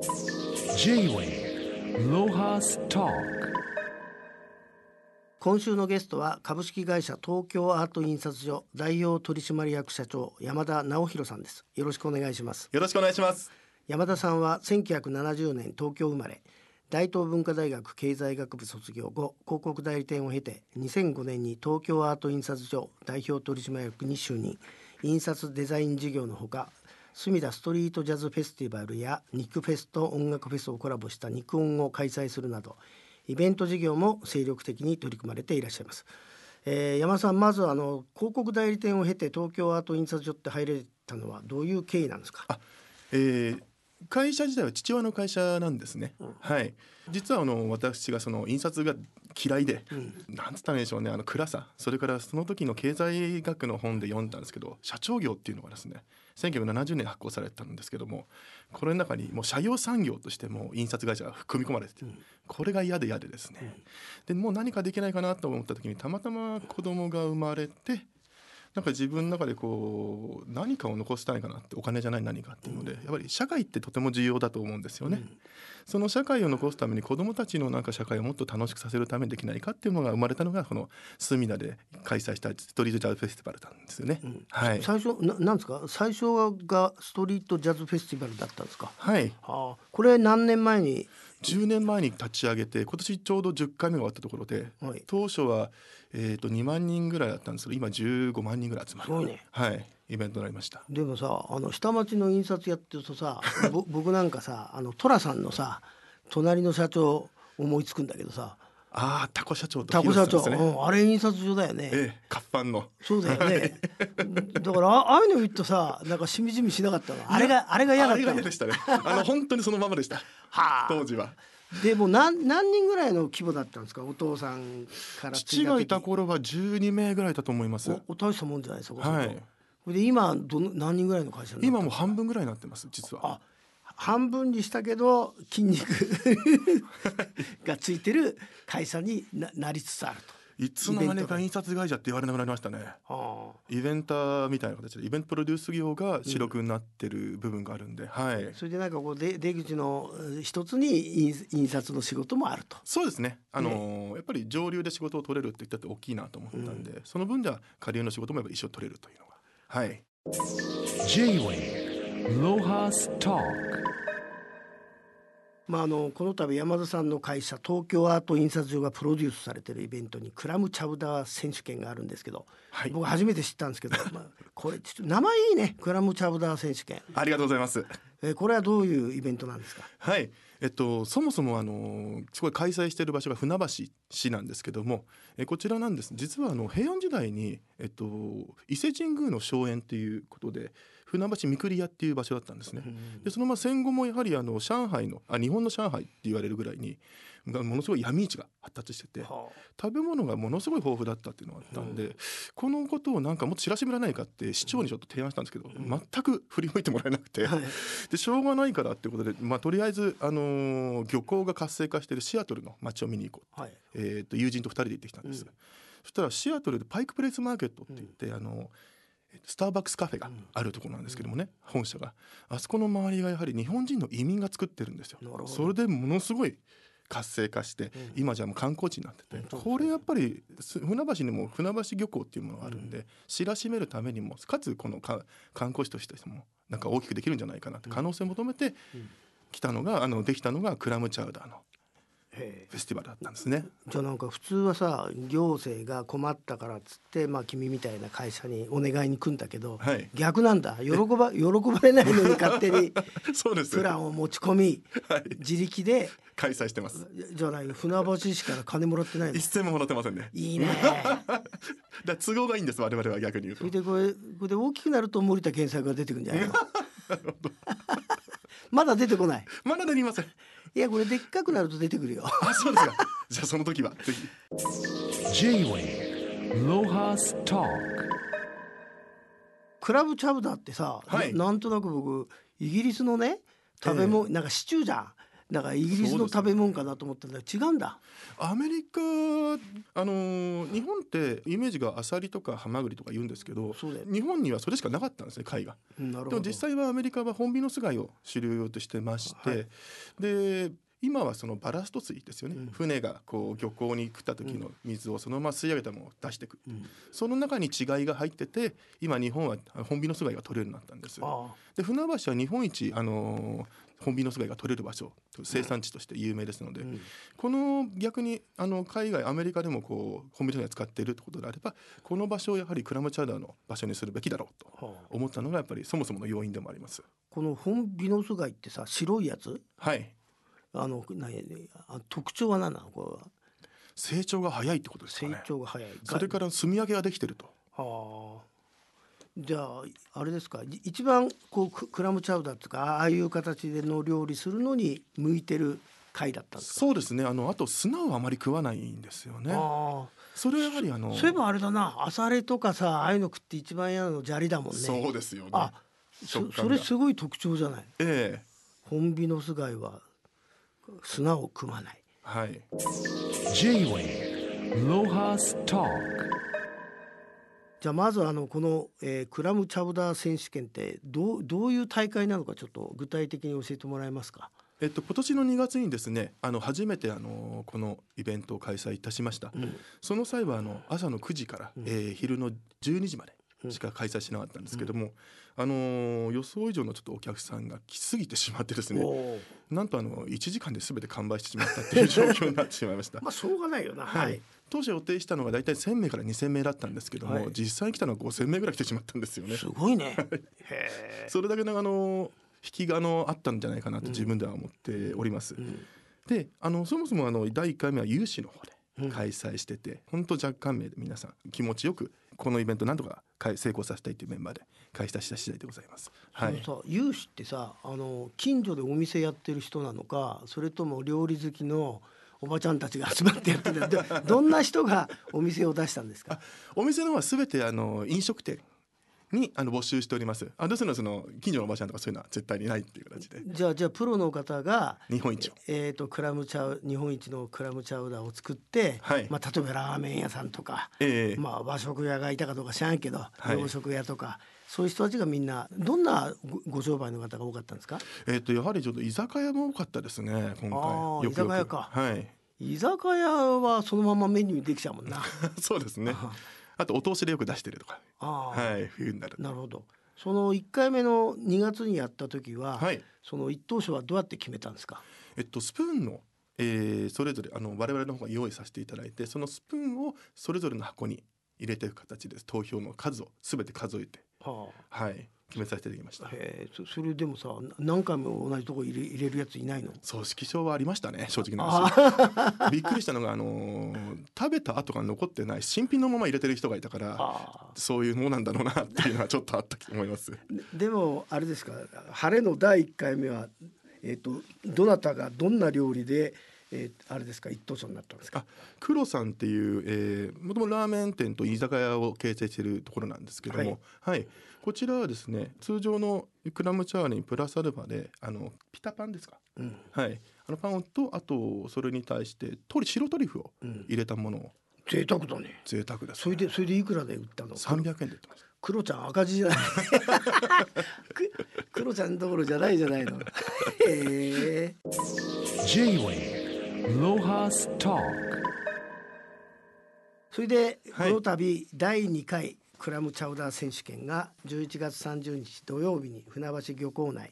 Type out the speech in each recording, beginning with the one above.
J-Way ロハスト今週のゲストは株式会社東京アート印刷所代表取締役社長山田直弘さんです。よろしくお願いします。よろしくお願いします。山田さんは1970年東京生まれ大東文化大学経済学部卒業後広告代理店を経て2005年に東京アート印刷所代表取締役に就任。印刷デザイン事業のほか隅田ストリートジャズフェスティバルやニックフェスと音楽フェスをコラボしたニクオンを開催するなどイベント事業も精力的に取り組まれていらっしゃいます。えー、山田さんまずあの広告代理店を経て東京アート印刷所って入れたのはどういう経緯なんですか？えー、会社自体は父親の会社なんですね。うん、はい。実はあの私がその印刷が嫌いで、うん、なんつったらいいでしょうねあの暗さ。それからその時の経済学の本で読んだんですけど社長業っていうのがですね1970年発行されたんですけどもこれの中にもう社用産業としても印刷会社が組み込まれてて、うん、これが嫌で嫌でですね、うん、でもう何かできないかなと思った時にたまたま子供が生まれてなんか自分の中でこう何かを残したいかなってお金じゃない何かっていうので、やっぱり社会ってとても重要だと思うんですよね。その社会を残すために子どもたちのなんか社会をもっと楽しくさせるためにできないかっていうのが生まれたのがこの隅田で開催したストリートジャズフェスティバルなんですよね。うん、はい。最初ななんですか？最初がストリートジャズフェスティバルだったんですか？はい。はあ、これ何年前に？10年前に立ち上げて今年ちょうど10回目が終わったところで、はい、当初は、えーと、2万人ぐらいだったんですけど今15万人ぐらい集まる、ね、はい。イベントになりました。でもさあの下町の印刷やってるとさ僕なんかさあの寅さんのさ隣の社長思いつくんだけどさああタコ社長とタコ社長、うん、あれ印刷所だよね。ええ、活版の。そうだよね。だからああいうの言っとさ、なんかしみじみしなかったの。あれがあれが嫌だった。あれでしたね。あの本当にそのままでした。はあ、当時は。でも何何人ぐらいの規模だったんですか？お父さんから父がいた頃は十二名ぐらいだと思います。お大したもんじゃないですか。はい。で今どの何人ぐらいの会社今も半分ぐらいになってます実は。あ半分にしたけど筋肉 がついてる会社にななりつつあると。いつの間にか印刷会社って言われなくなりましたね。はあ、イベンターみたいな形でイベントプロデュース業が主力になってる部分があるんで、うん、はい。それでなんかこう出出口の一つに印刷の仕事もあると。そうですね。あのーね、やっぱり上流で仕事を取れるって言ったって大きいなと思ったんで、うん、その分では下流の仕事もやっぱ一緒取れるというのがはい。J-Way ロハスターまあ、あのこの度山田さんの会社東京アート印刷所がプロデュースされてるイベントにクラムチャウダー選手権があるんですけど、はい、僕初めて知ったんですけど、まあ、これちょっと名前いいねクラムチャウダー選手権。ありがとうございますえこれはどういうイベントなんですか？はい。えっと、そもそもあのすごい開催している場所が船橋市なんですけどもえこちらなんです。実はあの平安時代に、えっと、伊勢神宮の荘園っていうことで船橋三栗屋っていう場所だったんですね。でそのまあ戦後もやはりあの上海のあ日本の上海って言われるぐらいにものすごい闇市が発達してて、はあ、食べ物がものすごい豊富だったっていうのがあったんで、うん、このことをなんかもっと知らしめらないかって市長にちょっと提案したんですけど、うん、全く振り向いてもらえなくて、はい、でしょうがないからっていうことで、まあ、とりあえず、あのー、漁港が活性化しているシアトルの街を見に行こう、はい、えー、と友人と2人で行ってきたんです。うん、そしたらシアトルでパイクプレイスマーケットって言って、あのースターバックスカフェがあるところなんですけどもね、本社が。あそこの周りがやはり日本人の移民が作ってるんですよ。それでものすごい活性化して、今じゃもう観光地になってて、これやっぱり船橋にも船橋漁港っていうものがあるんで、知らしめるためにもかつこの観光地としてもなんか大きくできるんじゃないかなって可能性を求めて来たのがあのできたのがクラムチャウダーのフェスティバルだったんですね。じゃあなんか普通はさ行政が困ったからっつってまあ君みたいな会社にお願いに来るんだけど、はい、逆なんだ喜ば 喜ばれないのに勝手に そうですプランを持ち込み、はい、自力で開催してます。じゃない船橋市から金もらってない一銭ももらってませんね。いいね。だ都合がいいんです我々は逆に言うと。それでこれこれで大きくなると森田健作が出てくるんじゃないの？まだ出てこない。まだ出りません。いやこれでっかくなると出てくるよ。あそうですか。じゃあその時はぜひ。J-Way ロハスタークラブチャウダーってさ、はい、ななんとなく僕イギリスのね食べ物、はい、なんかシチューじゃん。だからイギリスの食べ物かなと思ったんだ。違うんだ。アメリカあのー日本ってイメージがアサリとかハマグリとか言うんですけど日本にはそれしかなかったんですね貝が。でも実際はアメリカはホンビノス貝を主流としてまして、はい。で今はそのバラスト水ですよね、うん。船がこう漁港に来た時の水をそのまま吸い上げたものを出してく。る、うん。その中に違いが入ってて今日本はホンビノス貝が取れるようになったんですあ。で船橋は日本一あのーホンビノス貝が取れる場所生産地として有名ですので、あ、うん。この逆にあの海外アメリカでもこうホンビノス貝を使っているってことであればこの場所をやはりクラムチャウダーの場所にするべきだろうとはあ。思ったのがやっぱりそもそもの要因でもあります。このホンビノス貝ってさ白いやつ？はい。あの何あ特徴は何なの？これは。成長が早いってことですか成ね。長が早い。それから炭焼けができてると。はあじゃああれですかい一番こうククラムチャウダーとかああいう形での料理するのに向いてる貝だったんですか？そうですね。あのあと砂をあまり食わないんですよね。あそれはやはりあのあそういえばあれだな。アサレとかさああいうの食って一番嫌なの砂利だもんね。そうですよね。あそそれすごい特徴じゃない？ええ。ホンビノス貝は砂を汲まない。はい。J-Wave Lohas Talk じゃあまずあのこの、えークラムチャウダー選手権ってどうどういう大会なのかちょっと具体的に教えてもらえますか？えっと今年の2月にですね、あの初めてあのこのイベントを開催いたしました。んその際はあの朝の9時から、えー昼の12時までしか開催しなかったんですけども、あのー予想以上のちょっとお客さんが来すぎてしまってですね、なんとあの1時間で全て完売してしまったっていう状況になってしまいました。まあしょうがないよな。ははいい。当初予定したのが大体1000名から2000名だったんですけども、はい実際に来たのは5000名ぐらい来てしまったんですよね。すごいね。それだけのあの引きがあのあったんじゃないかなと自分では思っております。んであのそもそもあの第1回目は有志の方うんで開催してて、本当若干名で皆さん気持ちよくこのイベントなんとか開成功させたいというメンバーで開催した次第でございます。はい。さ有志ってさあの近所でお店やってる人なのかそれとも料理好きのおばちゃんたちが集まってやってるどどんな人がお店を出したんですか？お店の方はすべてあの飲食店にあの募集しております。あですのでその近所のおばちゃんとかそういうのは絶対にないっていう形でじゃあじゃあプロの方が日本一を。えー、とクラムチャウ日本一のクラムチャウダーを作って、はいまあ、例えばラーメン屋さんとか、ええまあ、和食屋がいたかどうか知らんけど、はい洋食屋とかそういう人たちがみんなどんなごご商売の方が多かったんですか？えっ、とやはりちょっと居酒屋も多かったですね今回。居酒屋かはい。居酒屋はそのままメニューにできちゃうもんな そうですね。あとお通しでよく出してるとか。あー、はい冬になると。なるほどその1回目の2月にやった時は、はい。その一等賞はどうやって決めたんですか？えっとスプーンの、えーそれぞれあの我々の方が用意させていただいてそのスプーンをそれぞれの箱に入れていく形です投票の数をすべて数えてははい。決めさせていただきました。あ、へえ。そそれでもさな何回も同じとこ入れ入れるやついないの？そう色賞はありましたね正直なあ話。びっくりしたのがあのー食べた後が残ってない新品のまま入れてる人がいたからあそういうものなんだろうなっていうのはちょっとあったと思います。ででもあれですか晴れの第1回目は、えー、とどなたがどんな料理で、えーあれですか？一等賞になったんですか？あ黒さんっていう、えー、もともとラーメン店と居酒屋を経営しているところなんですけども、はい。こちらはですね通常のクラムチャーにプラスアルファであのピタパンですか、うん。はい、あのパンとあとそれに対してトリ白トリュフをうん。入れたものを。贅沢だね。贅沢です、それでそれでいくらで売ったの？300円で売ってます。クロちゃん赤字じゃない。くクロちゃんどころじゃないじゃないの。へえ J-Wave それでこはい。の度第2回クラムチャウダー選手権が11月30日土曜日に船橋漁港内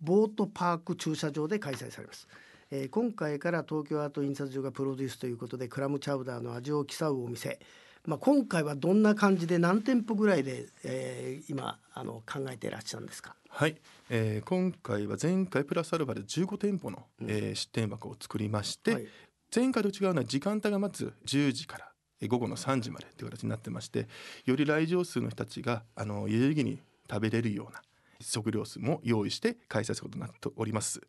ボートパーク駐車場で開催されます、えー今回から東京アート印刷所がプロデュースということでクラムチャウダーの味を競うお店まあ、今回はどんな感じで何店舗ぐらいで、えー今あの考えていらっしゃるんですか？はい、えー今回は前回プラスアルファで15店舗の、えー出店枠を作りまして、はい。前回と違うのは時間帯がまず10時からえー午後の3時までという形になってましてより来場数の人たちがあの有意義に食べれるような食料数も用意して開催することになっております。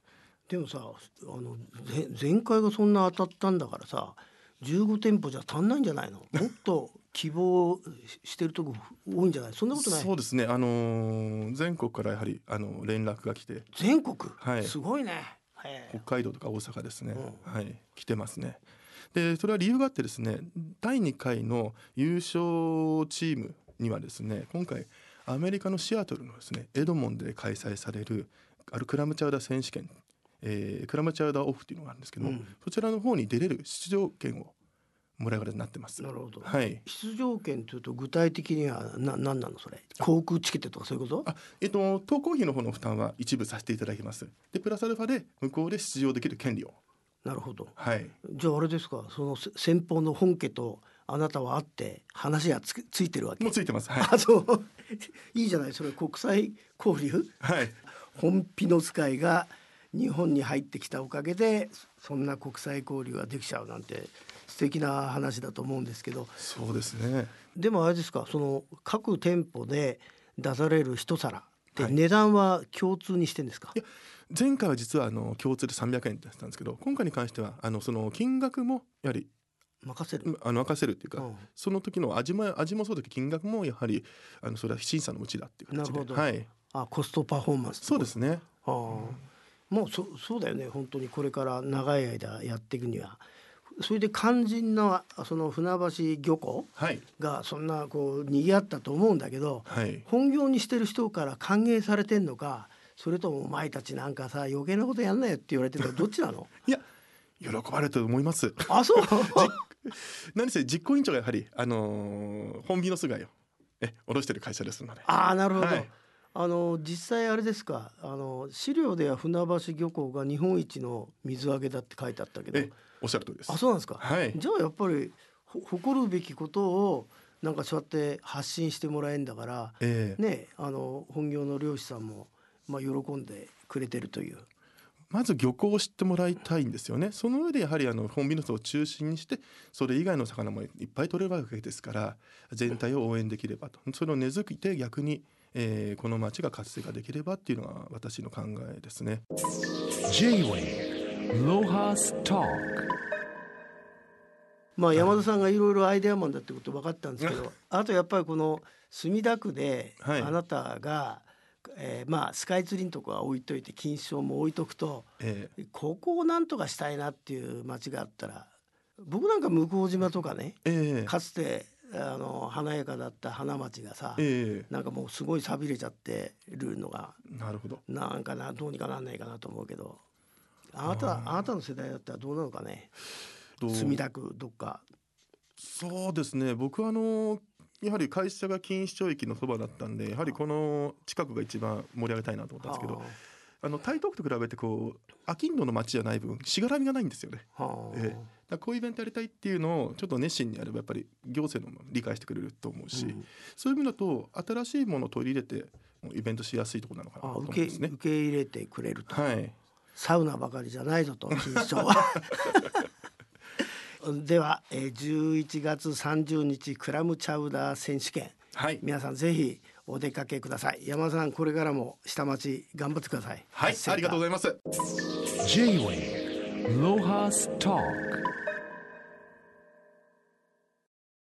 でもさあのぜ前回がそんな当たったんだからさ15店舗じゃ足んないんじゃないの？もっと希望ししてるとこ多いんじゃない？そんなことない？そうですね、あのー全国からやはりあの連絡が来て。全国、はい。すごいね。へえ。北海道とか大阪ですね、うはい。来てますね。でそれは理由があってですね第2回の優勝チームにはですね今回アメリカのシアトルのですねエドモンドで開催されるあるクラムチャウダー選手権、えークラムチャウダーオフっていうのがあるんですけど、うん。そちらの方に出れる出場権をもらう形になってます。なるほど。はい。出場権というと具体的にはな何なのそれ？航空チケットとかそういうこと？あえっと渡航費の方の負担は一部させていただきます。でプラスアルファで向こうで出場できる権利を。なるほど。はい。じゃああれですか？そのせ先方の本家とあなたは会って話がつくついてるわけ？もうついてます。はい、あそう。いいじゃない。それ国際交流？はい、本ピノス会が日本に入ってきたおかげでそんな国際交流ができちゃうなんて素敵な話だと思うんですけど。そうですね。でもあれですかその各店舗で出される一皿ってはい。値段は共通にしてんですか、いや前回は実はあの共通で300円だったんですけど今回に関してはあのその金額もやはり任せる、うんあの任せるっていうか、うん。その時の味も味もそうだけど金額もやはりあのそれは審査のうちだっていう形で。なるほど。はい。あコストパフォーマンスそうですね。ああもうそそうだよね。本当に。これから長い間やっていくには。それで肝心なその船橋漁港はい。がそんなこう賑わったと思うんだけどはい。本業にしてる人から歓迎されてんのかそれともお前たちなんかさ余計なことやんなよって言われてるのかどっちなの？いや喜ばれると思います。あそう？何せ実行委員長がやはりあのー本美の菅井をえ下ろしてる会社ですので。ああなるほど、はいあの実際あれですかあの資料では船橋漁港が日本一の水揚げだって書いてあったけど。えおっしゃる通りです。あそうなんですか、はい。じゃあやっぱりほ誇るべきことをなんかそうやって発信してもらえんだからええ。ねあの本業の漁師さんもまあ喜んでくれてるという。まず漁港を知ってもらいたいんですよね。その上でやはりあの本美の巣を中心にしてそれ以外の魚もいっぱい取れるわけですから全体を応援できればと。それを根付いて逆に、えーこの町が活性化できればっていうのが私の考えですね。J-Way Lohas Talk まあ山田さんがいろいろアイデアマンだってこと分かったんですけどあとやっぱりこの墨田区ではい。あなたが、えーまあスカイツリーのとこは置いといて金賞も置いとくとえここをなんとかしたいなっていう町があったら僕なんか向島とかねーえ。ーかつてあの華やかだった花町がさ、えなんかもうすごい寂れちゃってるのがーなるほど。なんかなどうにかなんないかなと思うけどあなたあ。なたの世代だったらどうなのかね？と墨田区どっか。そうですね。僕はあのやはり会社が錦糸町駅のそばだったんでやはりこの近くが一番盛り上げたいなと思ったんですけどあの台東区と比べてこう商人の街じゃない分しがらみがないんですよね。あーはあ。ええ。だからこういうイベントやりたいっていうのをちょっと熱心にやればやっぱり行政のも理解してくれると思うし、うん。そういう意味だと新しいものを取り入れてイベントしやすいところなのかなと思うんあ受けですね。受け入れてくれると、はい、サウナばかりじゃないぞと錦糸町は。では、えー、11月30日クラムチャウダー選手権。はい、皆さんぜひお出かけください。山田さんこれからも下町頑張ってください。はい、ありがとうございます。J-Way Lohas Talk